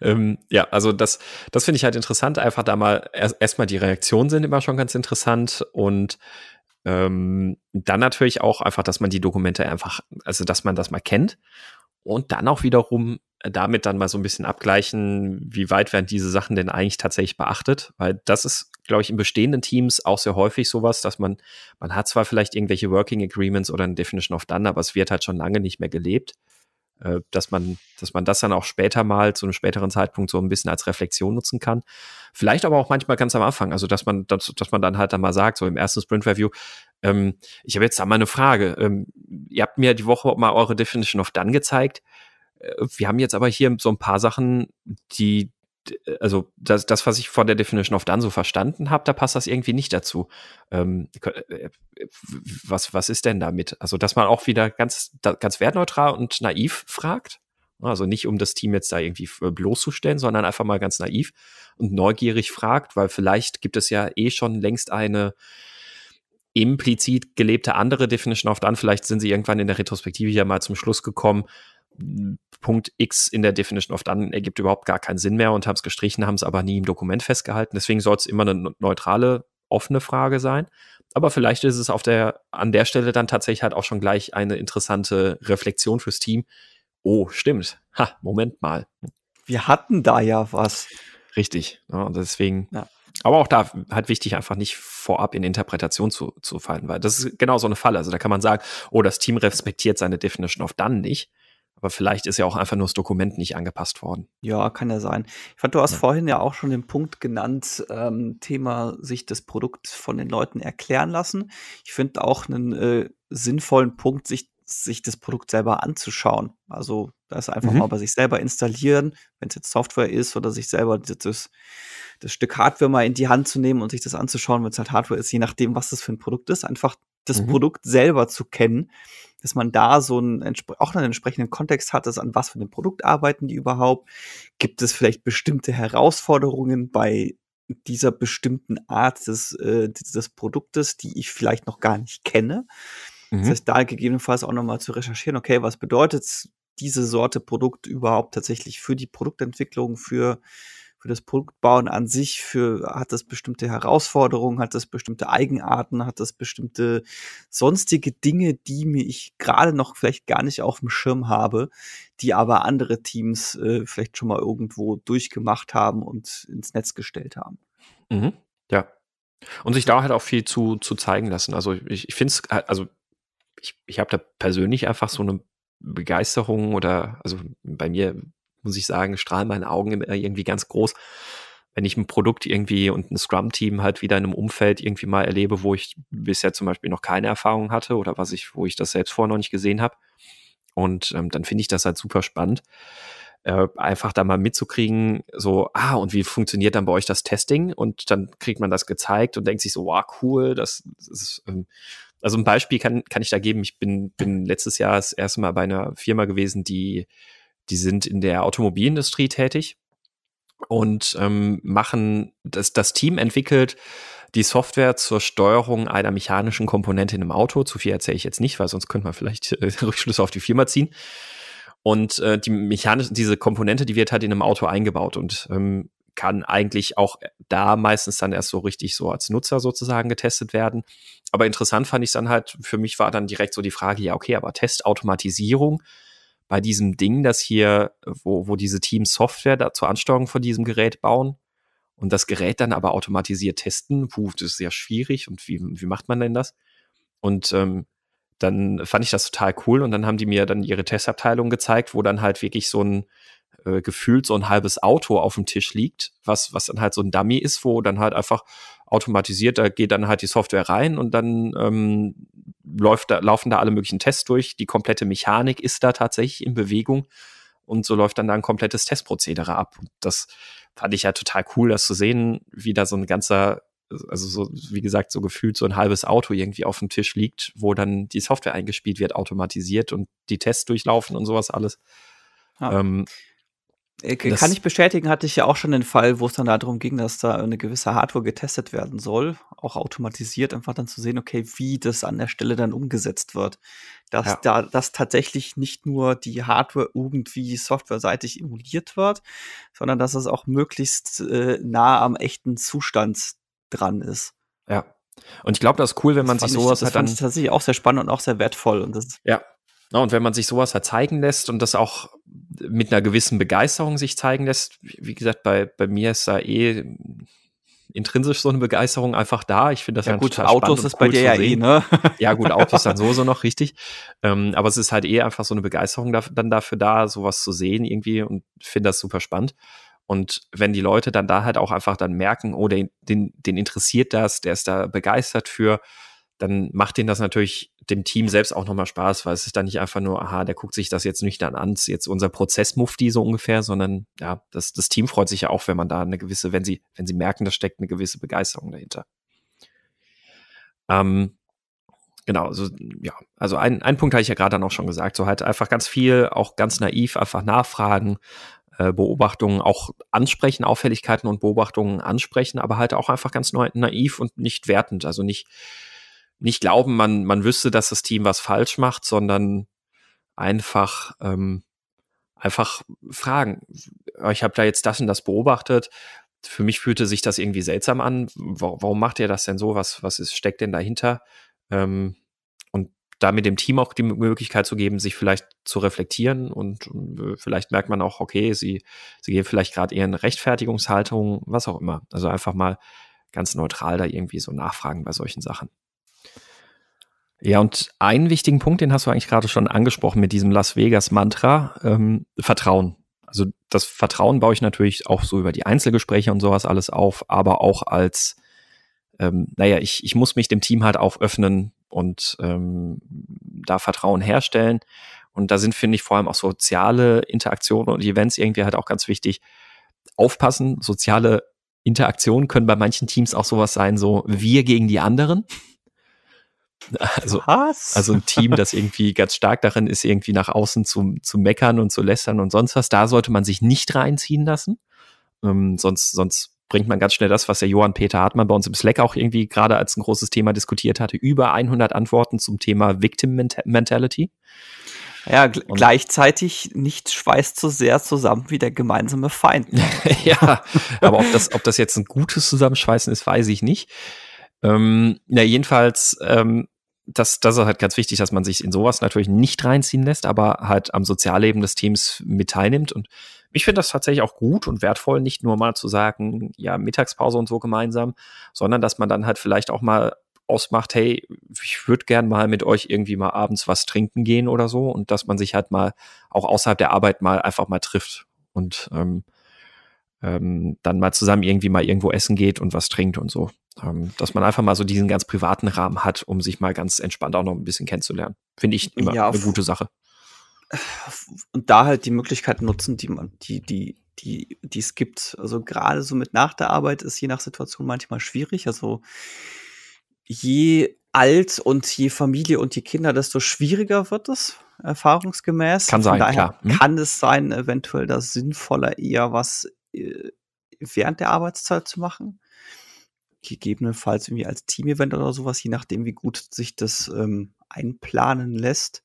Ähm, ja, also das, das finde ich halt interessant. Einfach da mal erstmal die Reaktionen sind immer schon ganz interessant und ähm, dann natürlich auch einfach, dass man die Dokumente einfach, also dass man das mal kennt und dann auch wiederum äh, damit dann mal so ein bisschen abgleichen, wie weit werden diese Sachen denn eigentlich tatsächlich beachtet, weil das ist, glaube ich, in bestehenden Teams auch sehr häufig sowas, dass man, man hat zwar vielleicht irgendwelche Working Agreements oder eine Definition of Done, aber es wird halt schon lange nicht mehr gelebt, äh, dass man, dass man das dann auch später mal zu einem späteren Zeitpunkt so ein bisschen als Reflexion nutzen kann. Vielleicht aber auch manchmal ganz am Anfang, also dass man, dass, dass man dann halt dann mal sagt, so im ersten Sprint Review, ähm, ich habe jetzt da mal eine Frage. Ähm, ihr habt mir die Woche mal eure Definition of Done gezeigt. Äh, wir haben jetzt aber hier so ein paar Sachen, die, also das, das, was ich von der Definition of Done so verstanden habe, da passt das irgendwie nicht dazu. Ähm, äh, was, was ist denn damit? Also, dass man auch wieder ganz, ganz wertneutral und naiv fragt Also nicht, um das Team jetzt da irgendwie bloßzustellen, sondern einfach mal ganz naiv und neugierig fragt, weil vielleicht gibt es ja eh schon längst eine implizit gelebte andere Definition of Done. Vielleicht sind sie irgendwann in der Retrospektive ja mal zum Schluss gekommen, Punkt X in der Definition of Done ergibt überhaupt gar keinen Sinn mehr und haben es gestrichen, haben es aber nie im Dokument festgehalten. Deswegen soll es immer eine neutrale, offene Frage sein. Aber vielleicht ist es auf der, an der Stelle dann tatsächlich halt auch schon gleich eine interessante Reflexion fürs Team. Oh, stimmt. Ha, Moment mal. Wir hatten da ja was. Richtig. Ja, und deswegen. Ja. Aber auch da halt wichtig, einfach nicht vorab in Interpretation zu, zu fallen, weil das ist genau so eine Falle. Also da kann man sagen, oh, das Team respektiert seine Definition of Done nicht. Aber vielleicht ist ja auch einfach nur das Dokument nicht angepasst worden. Ja, kann ja sein. Ich fand, du hast ja. vorhin ja auch schon den Punkt genannt, ähm, Thema sich das Produkt von den Leuten erklären lassen. Ich finde auch einen äh, sinnvollen Punkt, sich, sich das Produkt selber anzuschauen. Also das einfach mhm. mal bei sich selber installieren, wenn es jetzt Software ist oder sich selber das, das Stück Hardware mal in die Hand zu nehmen und sich das anzuschauen, wenn es halt Hardware ist, je nachdem, was das für ein Produkt ist, einfach das mhm. Produkt selber zu kennen dass man da so einen, auch einen entsprechenden Kontext hat, dass an was für einem Produkt arbeiten die überhaupt? Gibt es vielleicht bestimmte Herausforderungen bei dieser bestimmten Art des, äh, des Produktes, die ich vielleicht noch gar nicht kenne? Mhm. Das heißt, da gegebenenfalls auch nochmal zu recherchieren, okay, was bedeutet diese Sorte Produkt überhaupt tatsächlich für die Produktentwicklung, für für das Produktbauen an sich, für, hat das bestimmte Herausforderungen, hat das bestimmte Eigenarten, hat das bestimmte sonstige Dinge, die mir ich gerade noch vielleicht gar nicht auf dem Schirm habe, die aber andere Teams äh, vielleicht schon mal irgendwo durchgemacht haben und ins Netz gestellt haben. Mhm. Ja. Und sich da halt auch viel zu, zu zeigen lassen. Also ich, ich finde es, also ich, ich habe da persönlich einfach so eine Begeisterung oder, also bei mir muss ich sagen, strahlen meine Augen immer irgendwie ganz groß, wenn ich ein Produkt irgendwie und ein Scrum-Team halt wieder in einem Umfeld irgendwie mal erlebe, wo ich bisher zum Beispiel noch keine Erfahrung hatte oder was ich, wo ich das selbst vorher noch nicht gesehen habe. Und ähm, dann finde ich das halt super spannend. Äh, einfach da mal mitzukriegen, so, ah, und wie funktioniert dann bei euch das Testing? Und dann kriegt man das gezeigt und denkt sich so, wow, cool, das, das ist, ähm, also ein Beispiel kann, kann ich da geben. Ich bin, bin letztes Jahr das erste Mal bei einer Firma gewesen, die die sind in der Automobilindustrie tätig und ähm, machen, das, das Team entwickelt die Software zur Steuerung einer mechanischen Komponente in einem Auto. Zu viel erzähle ich jetzt nicht, weil sonst könnte man vielleicht äh, Rückschlüsse auf die Firma ziehen. Und äh, die mechanische, diese Komponente, die wird halt in einem Auto eingebaut und ähm, kann eigentlich auch da meistens dann erst so richtig so als Nutzer sozusagen getestet werden. Aber interessant fand ich dann halt, für mich war dann direkt so die Frage, ja, okay, aber Testautomatisierung, bei diesem Ding, das hier, wo, wo diese Teams Software da zur Ansteuerung von diesem Gerät bauen und das Gerät dann aber automatisiert testen, puh, das ist sehr schwierig und wie, wie macht man denn das? Und ähm, dann fand ich das total cool und dann haben die mir dann ihre Testabteilung gezeigt, wo dann halt wirklich so ein äh, gefühlt so ein halbes Auto auf dem Tisch liegt, was, was dann halt so ein Dummy ist, wo dann halt einfach automatisiert, da geht dann halt die Software rein und dann ähm, läuft da, laufen da alle möglichen Tests durch. Die komplette Mechanik ist da tatsächlich in Bewegung und so läuft dann da ein komplettes Testprozedere ab. Und das fand ich ja total cool, das zu sehen, wie da so ein ganzer, also so, wie gesagt, so gefühlt so ein halbes Auto irgendwie auf dem Tisch liegt, wo dann die Software eingespielt wird, automatisiert und die Tests durchlaufen und sowas alles. Ja. Ähm, äh, kann ich bestätigen, hatte ich ja auch schon den Fall, wo es dann darum ging, dass da eine gewisse Hardware getestet werden soll, auch automatisiert, einfach dann zu sehen, okay, wie das an der Stelle dann umgesetzt wird. Dass ja. da dass tatsächlich nicht nur die Hardware irgendwie softwareseitig emuliert wird, sondern dass es auch möglichst äh, nah am echten Zustand dran ist. Ja. Und ich glaube, das ist cool, wenn man sich sowas ich, das dann. Das tatsächlich auch sehr spannend und auch sehr wertvoll. Und das ja, und wenn man sich sowas halt zeigen lässt und das auch mit einer gewissen Begeisterung sich zeigen lässt, wie gesagt, bei, bei mir ist da eh intrinsisch so eine Begeisterung einfach da. Ich finde das ja gut, total Autos ist cool bei dir ja eh, ne? ja gut, Autos dann so so noch richtig. Ähm, aber es ist halt eh einfach so eine Begeisterung da, dann dafür da, sowas zu sehen irgendwie und finde das super spannend. Und wenn die Leute dann da halt auch einfach dann merken, oh, den, den, den interessiert das, der ist da begeistert für, dann macht denen das natürlich dem Team selbst auch nochmal Spaß, weil es ist dann nicht einfach nur, aha, der guckt sich das jetzt nüchtern an, ist jetzt unser Prozessmufti so ungefähr, sondern ja, das, das Team freut sich ja auch, wenn man da eine gewisse, wenn sie, wenn sie merken, da steckt eine gewisse Begeisterung dahinter. Ähm, genau, also ja, also ein, ein Punkt habe ich ja gerade dann auch schon gesagt, so halt einfach ganz viel, auch ganz naiv, einfach nachfragen, äh, Beobachtungen auch ansprechen, Auffälligkeiten und Beobachtungen ansprechen, aber halt auch einfach ganz naiv und nicht wertend, also nicht, nicht glauben, man, man wüsste, dass das Team was falsch macht, sondern einfach, ähm, einfach fragen. Ich habe da jetzt das und das beobachtet. Für mich fühlte sich das irgendwie seltsam an. Warum macht ihr das denn so? Was, was ist, steckt denn dahinter? Ähm, und da mit dem Team auch die Möglichkeit zu geben, sich vielleicht zu reflektieren und, und äh, vielleicht merkt man auch, okay, sie, sie gehen vielleicht gerade eher in Rechtfertigungshaltung, was auch immer. Also einfach mal ganz neutral da irgendwie so nachfragen bei solchen Sachen. Ja, und einen wichtigen Punkt, den hast du eigentlich gerade schon angesprochen mit diesem Las Vegas-Mantra, ähm, Vertrauen. Also das Vertrauen baue ich natürlich auch so über die Einzelgespräche und sowas alles auf, aber auch als, ähm, naja, ich, ich muss mich dem Team halt auch öffnen und ähm, da Vertrauen herstellen. Und da sind, finde ich, vor allem auch soziale Interaktionen und Events irgendwie halt auch ganz wichtig. Aufpassen, soziale Interaktionen können bei manchen Teams auch sowas sein, so wir gegen die anderen. Also, was? also ein Team, das irgendwie ganz stark darin ist, irgendwie nach außen zu, zu meckern und zu lästern und sonst was, da sollte man sich nicht reinziehen lassen. Ähm, sonst, sonst bringt man ganz schnell das, was der Johann Peter Hartmann bei uns im Slack auch irgendwie gerade als ein großes Thema diskutiert hatte, über 100 Antworten zum Thema Victim Mentality. Ja, gl und gleichzeitig nichts schweißt so sehr zusammen wie der gemeinsame Feind. ja, aber ob das, ob das jetzt ein gutes Zusammenschweißen ist, weiß ich nicht. Ähm, ja, jedenfalls, ähm, das, das ist halt ganz wichtig, dass man sich in sowas natürlich nicht reinziehen lässt, aber halt am Sozialleben des Teams mit teilnimmt. Und ich finde das tatsächlich auch gut und wertvoll, nicht nur mal zu sagen, ja, Mittagspause und so gemeinsam, sondern dass man dann halt vielleicht auch mal ausmacht, hey, ich würde gern mal mit euch irgendwie mal abends was trinken gehen oder so und dass man sich halt mal auch außerhalb der Arbeit mal einfach mal trifft und ähm, ähm, dann mal zusammen irgendwie mal irgendwo essen geht und was trinkt und so. Ähm, dass man einfach mal so diesen ganz privaten Rahmen hat, um sich mal ganz entspannt auch noch ein bisschen kennenzulernen. Finde ich immer ja, eine gute Sache. Und da halt die Möglichkeiten nutzen, die man, die, die, die, die es gibt. Also gerade so mit nach der Arbeit ist je nach Situation manchmal schwierig. Also je alt und je Familie und je Kinder, desto schwieriger wird es, erfahrungsgemäß. Kann sein, klar. Hm? Kann es sein, eventuell das sinnvoller eher was während der Arbeitszeit zu machen. Gegebenenfalls irgendwie als Team-Event oder sowas, je nachdem, wie gut sich das ähm, einplanen lässt.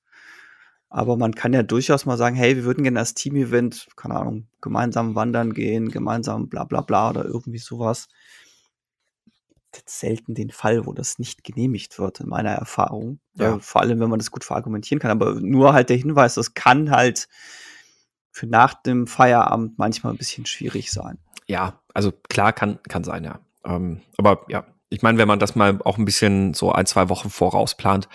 Aber man kann ja durchaus mal sagen, hey, wir würden gerne als Team-Event, keine Ahnung, gemeinsam wandern gehen, gemeinsam bla bla bla oder irgendwie sowas. Selten den Fall, wo das nicht genehmigt wird, in meiner Erfahrung. Ja. Äh, vor allem, wenn man das gut verargumentieren kann. Aber nur halt der Hinweis, das kann halt für nach dem Feierabend manchmal ein bisschen schwierig sein. Ja, also klar kann, kann sein, ja. Ähm, aber ja, ich meine, wenn man das mal auch ein bisschen so ein, zwei Wochen vorausplant,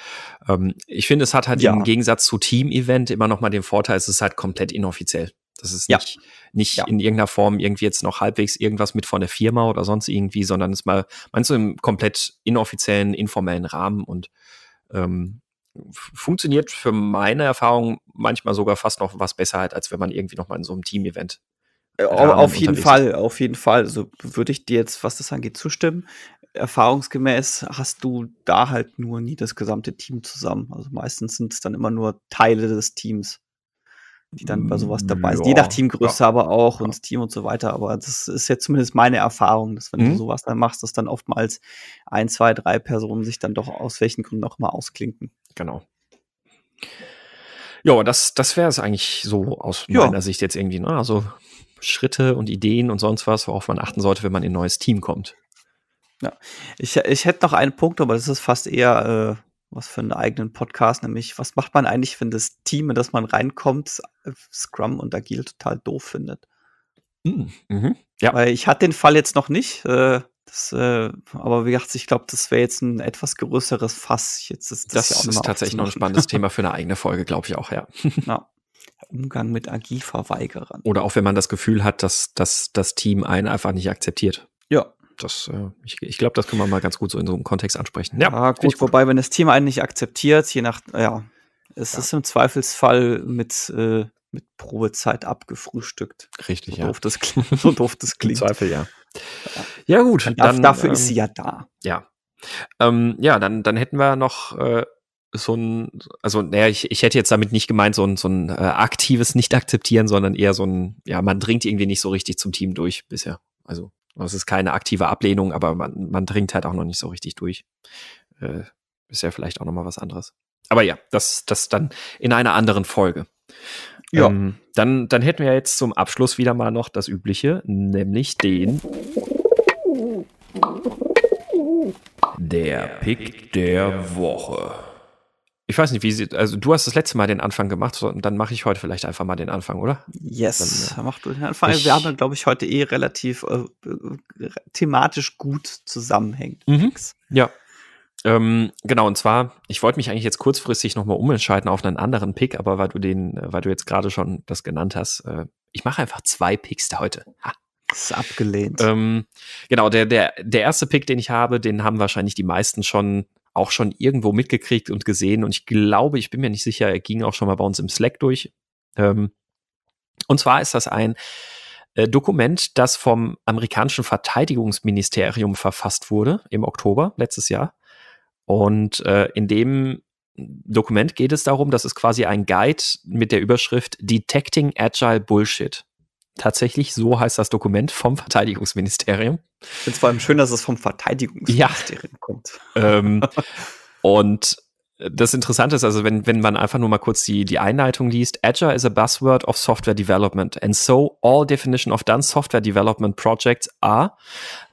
ähm, ich finde, es hat halt ja. im Gegensatz zu Team-Event immer noch mal den Vorteil, es ist halt komplett inoffiziell. Das ist nicht, ja. nicht ja. in irgendeiner Form irgendwie jetzt noch halbwegs irgendwas mit von der Firma oder sonst irgendwie, sondern es mal, meinst du, im komplett inoffiziellen, informellen Rahmen und ähm, funktioniert für meine Erfahrung manchmal sogar fast noch was besser halt, als wenn man irgendwie noch mal in so einem Team-Event äh, auf jeden Fall, auf jeden Fall. Also würde ich dir jetzt, was das angeht, zustimmen. Erfahrungsgemäß hast du da halt nur nie das gesamte Team zusammen. Also meistens sind es dann immer nur Teile des Teams, die dann bei sowas dabei sind. Ja, Je nach Teamgröße ja. aber auch ja. und Team und so weiter. Aber das ist jetzt zumindest meine Erfahrung, dass wenn mhm. du sowas dann machst, dass dann oftmals ein, zwei, drei Personen sich dann doch aus welchen Gründen auch immer ausklinken. Genau. Ja, das, das wäre es eigentlich so aus meiner Sicht jetzt irgendwie. Ne? Also Schritte und Ideen und sonst was, worauf man achten sollte, wenn man in ein neues Team kommt. Ja, ich, ich hätte noch einen Punkt, aber das ist fast eher äh, was für einen eigenen Podcast, nämlich was macht man eigentlich, wenn das Team, in das man reinkommt, Scrum und Agile total doof findet? Mhm. Mhm. Ja. Weil ich hatte den Fall jetzt noch nicht. Äh, das, äh, aber wie gesagt, ich glaube, das wäre jetzt ein etwas größeres Fass. Jetzt ist das, das ja ist tatsächlich noch ein spannendes Thema für eine eigene Folge, glaube ich auch, ja. ja. Umgang mit Agilverweigerern. Oder auch wenn man das Gefühl hat, dass, dass das Team einen einfach nicht akzeptiert. Das, äh, ich, ich glaube, das kann man mal ganz gut so in so einem Kontext ansprechen. Ja, ja gut, gut, wobei, wenn das Team einen nicht akzeptiert, je nach, ja, es ja. ist im Zweifelsfall mit, äh, mit Probezeit abgefrühstückt. Richtig, so ja. Doof das, so doof das klingt. Im Zweifel, ja. Ja, gut. dann, dafür ähm, ist sie ja da. Ja. Ähm, ja, dann, dann hätten wir noch äh, so ein, also naja, ich, ich hätte jetzt damit nicht gemeint, so ein, so ein äh, aktives Nicht-Akzeptieren, sondern eher so ein, ja, man dringt irgendwie nicht so richtig zum Team durch bisher. Also es ist keine aktive Ablehnung, aber man, man dringt halt auch noch nicht so richtig durch. Äh, ist ja vielleicht auch noch mal was anderes. Aber ja, das, das dann in einer anderen Folge. Ja. Ähm, dann, dann hätten wir jetzt zum Abschluss wieder mal noch das Übliche, nämlich den der Pick der Woche. Ich weiß nicht, wie sie, also du hast das letzte Mal den Anfang gemacht, dann mache ich heute vielleicht einfach mal den Anfang, oder? Yes, dann, mach du den Anfang. Ich, Wir haben, glaube ich, heute eh relativ äh, äh, thematisch gut zusammenhängt. Mhm. Ja. Ähm, genau, und zwar, ich wollte mich eigentlich jetzt kurzfristig nochmal umentscheiden auf einen anderen Pick, aber weil du den, äh, weil du jetzt gerade schon das genannt hast, äh, ich mache einfach zwei Picks heute. Ha. Ist abgelehnt. Ähm, genau, der, der, der erste Pick, den ich habe, den haben wahrscheinlich die meisten schon auch schon irgendwo mitgekriegt und gesehen. Und ich glaube, ich bin mir nicht sicher, er ging auch schon mal bei uns im Slack durch. Ähm, und zwar ist das ein äh, Dokument, das vom amerikanischen Verteidigungsministerium verfasst wurde im Oktober letztes Jahr. Und äh, in dem Dokument geht es darum, dass es quasi ein Guide mit der Überschrift Detecting Agile Bullshit tatsächlich, so heißt das Dokument vom Verteidigungsministerium. Ich finde es vor allem schön, dass es vom Verteidigungsministerium ja. kommt. Ähm, und das Interessante ist also, wenn, wenn man einfach nur mal kurz die, die Einleitung liest, Agile is a buzzword of software development. And so all definition of done software development projects are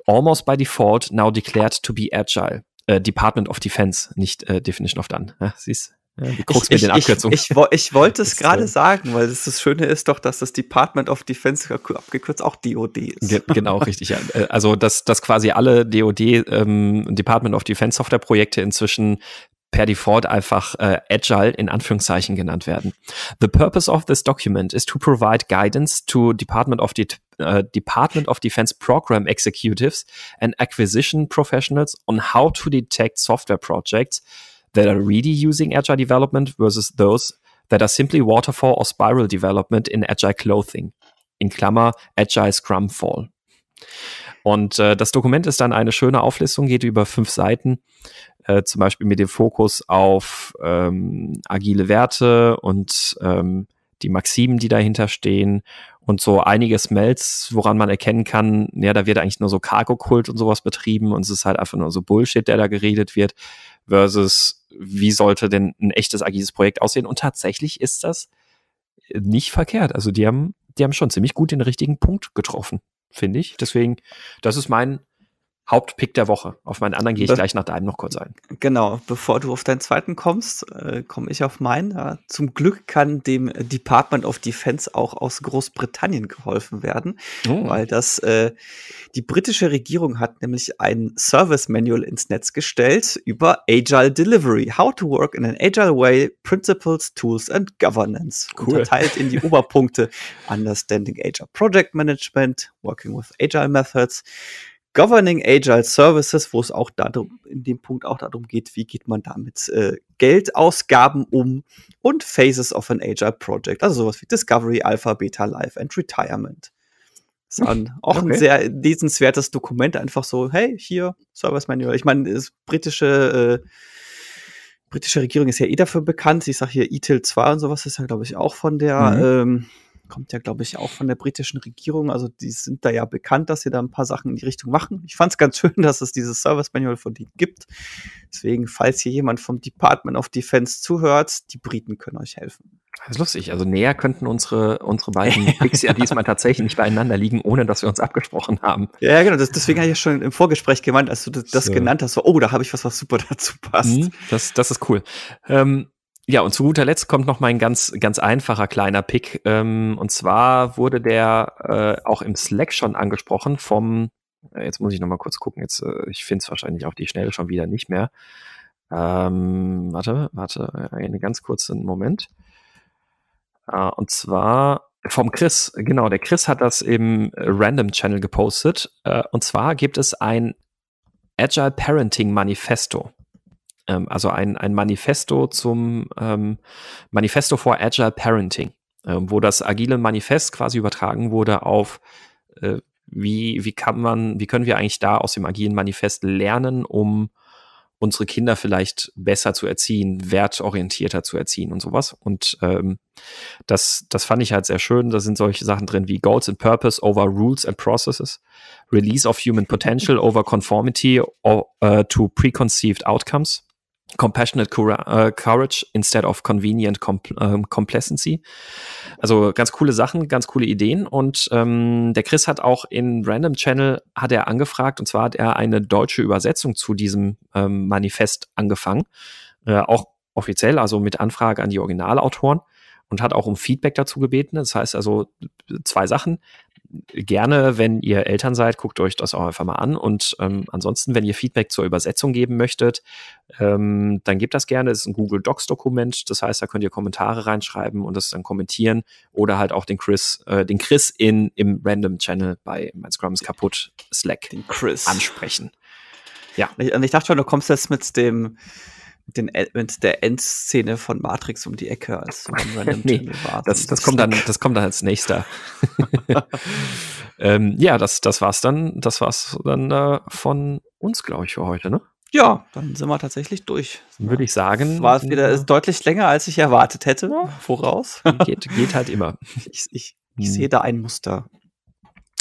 almost by default now declared to be agile. Äh, Department of Defense, nicht äh, Definition of Done. Ja, siehst ja, die Krux mit den Abkürzungen. Ich, ich, ich wollte es gerade äh, sagen, weil das, das, Schöne ist doch, dass das Department of Defense abgekürzt auch DOD ist. Ge genau, richtig. Ja. Äh, also, dass, dass quasi alle DOD, ähm, Department of Defense Software Projekte inzwischen per Default einfach äh, Agile in Anführungszeichen genannt werden. The purpose of this document is to provide guidance to Department of, De uh, Department of Defense Program Executives and Acquisition Professionals on how to detect software projects that are really using agile development versus those that are simply waterfall or spiral development in agile clothing. In Klammer Agile Scrum Fall. Und äh, das Dokument ist dann eine schöne Auflistung, geht über fünf Seiten, äh, zum Beispiel mit dem Fokus auf ähm, agile Werte und ähm, die Maximen, die dahinter stehen und so einige Smells, woran man erkennen kann, ja, da wird eigentlich nur so Cargo-Kult und sowas betrieben und es ist halt einfach nur so Bullshit, der da geredet wird, versus wie sollte denn ein echtes agiles Projekt aussehen? Und tatsächlich ist das nicht verkehrt. Also die haben, die haben schon ziemlich gut den richtigen Punkt getroffen, finde ich. Deswegen, das ist mein Hauptpick der Woche. Auf meinen anderen gehe ich Be gleich nach deinem noch kurz ein. Genau, bevor du auf deinen zweiten kommst, äh, komme ich auf meinen. Ja, zum Glück kann dem Department of Defense auch aus Großbritannien geholfen werden, oh. weil das äh, die britische Regierung hat nämlich ein Service Manual ins Netz gestellt über Agile Delivery, How to Work in an Agile Way, Principles, Tools and Governance. Cool. Unterteilt in die Oberpunkte Understanding Agile Project Management, Working with Agile Methods, Governing Agile Services, wo es auch darum, in dem Punkt auch darum geht, wie geht man damit äh, Geldausgaben um und Phases of an Agile Project, also sowas wie Discovery, Alpha, Beta, Life and Retirement. Das ist ein, auch okay. ein sehr lesenswertes Dokument, einfach so, hey, hier, Service Manual. Ich meine, das britische, äh, britische Regierung ist ja eh dafür bekannt. Ich sage hier ITIL 2 und sowas ist ja, glaube ich, auch von der mhm. ähm, kommt ja, glaube ich, auch von der britischen Regierung. Also die sind da ja bekannt, dass sie da ein paar Sachen in die Richtung machen. Ich fand es ganz schön, dass es dieses Service Manual von denen gibt. Deswegen, falls hier jemand vom Department of Defense zuhört, die Briten können euch helfen. Das ist lustig. Also näher könnten unsere, unsere beiden Picks ja diesmal tatsächlich nicht beieinander liegen, ohne dass wir uns abgesprochen haben. Ja, genau. Das, deswegen habe ich ja schon im Vorgespräch gemeint, als du das, so. genannt hast, so, oh, da habe ich was, was super dazu passt. Mhm, das, das ist cool. Ähm, ja, und zu guter Letzt kommt noch mein ganz, ganz einfacher kleiner Pick. Ähm, und zwar wurde der äh, auch im Slack schon angesprochen vom, äh, jetzt muss ich noch mal kurz gucken, jetzt, äh, ich finde es wahrscheinlich auf die Schnelle schon wieder nicht mehr. Ähm, warte, warte, einen ganz kurzen Moment. Äh, und zwar vom Chris, genau, der Chris hat das im Random Channel gepostet. Äh, und zwar gibt es ein Agile Parenting Manifesto ähm, also ein, ein Manifesto zum ähm, Manifesto for Agile Parenting, äh, wo das agile Manifest quasi übertragen wurde auf äh, wie, wie kann man, wie können wir eigentlich da aus dem agilen Manifest lernen, um unsere Kinder vielleicht besser zu erziehen, wertorientierter zu erziehen und sowas. Und ähm, das, das fand ich halt sehr schön. Da sind solche Sachen drin wie Goals and Purpose over Rules and Processes, Release of Human Potential over Conformity or, uh, to Preconceived Outcomes, Compassionate uh, Courage instead of Convenient uh, Complacency. Also ganz coole Sachen, ganz coole Ideen. Und ähm, der Chris hat auch in Random Channel hat er angefragt und zwar hat er eine deutsche Übersetzung zu diesem ähm, Manifest angefangen, äh, auch offiziell, also mit Anfrage an die Originalautoren und hat auch um Feedback dazu gebeten. Das heißt also zwei Sachen gerne, wenn ihr Eltern seid, guckt euch das auch einfach mal an. Und ähm, ansonsten, wenn ihr Feedback zur Übersetzung geben möchtet, ähm, dann gebt das gerne. Es ist ein Google Docs-Dokument. Das heißt, da könnt ihr Kommentare reinschreiben und das dann kommentieren oder halt auch den Chris, äh, den Chris in im Random Channel bei Mein Scrum ist kaputt Slack den Chris. ansprechen. Ja. Ich, ich dachte schon, du kommst jetzt mit dem den, mit der Endszene von Matrix um die Ecke, als Random nee, war. Das, das, kommt dann, das kommt dann als nächster. ähm, ja, das, das war's dann, das war's dann äh, von uns, glaube ich, für heute, ne? Ja, dann sind wir tatsächlich durch. Würde ich sagen. War es wieder ist deutlich länger, als ich erwartet hätte. Voraus. geht, geht halt immer. Ich, ich, ich hm. sehe da ein Muster.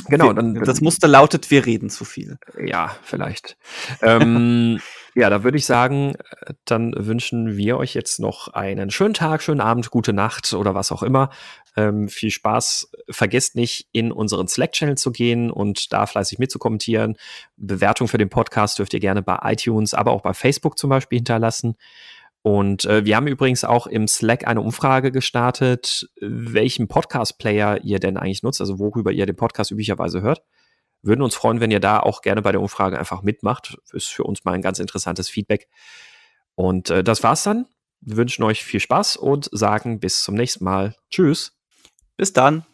Genau, dann. Das Muster lautet, wir reden zu viel. Ja, vielleicht. ähm, ja, da würde ich sagen, äh, dann wünschen wir euch jetzt noch einen schönen Tag, schönen Abend, gute Nacht oder was auch immer. Ähm, viel Spaß. Vergesst nicht, in unseren Slack-Channel zu gehen und da fleißig mitzukommentieren. Bewertung für den Podcast dürft ihr gerne bei iTunes, aber auch bei Facebook zum Beispiel hinterlassen. Und äh, wir haben übrigens auch im Slack eine Umfrage gestartet, welchen Podcast-Player ihr denn eigentlich nutzt, also worüber ihr den Podcast üblicherweise hört. Würden uns freuen, wenn ihr da auch gerne bei der Umfrage einfach mitmacht. Ist für uns mal ein ganz interessantes Feedback. Und äh, das war's dann. Wir wünschen euch viel Spaß und sagen bis zum nächsten Mal. Tschüss. Bis dann.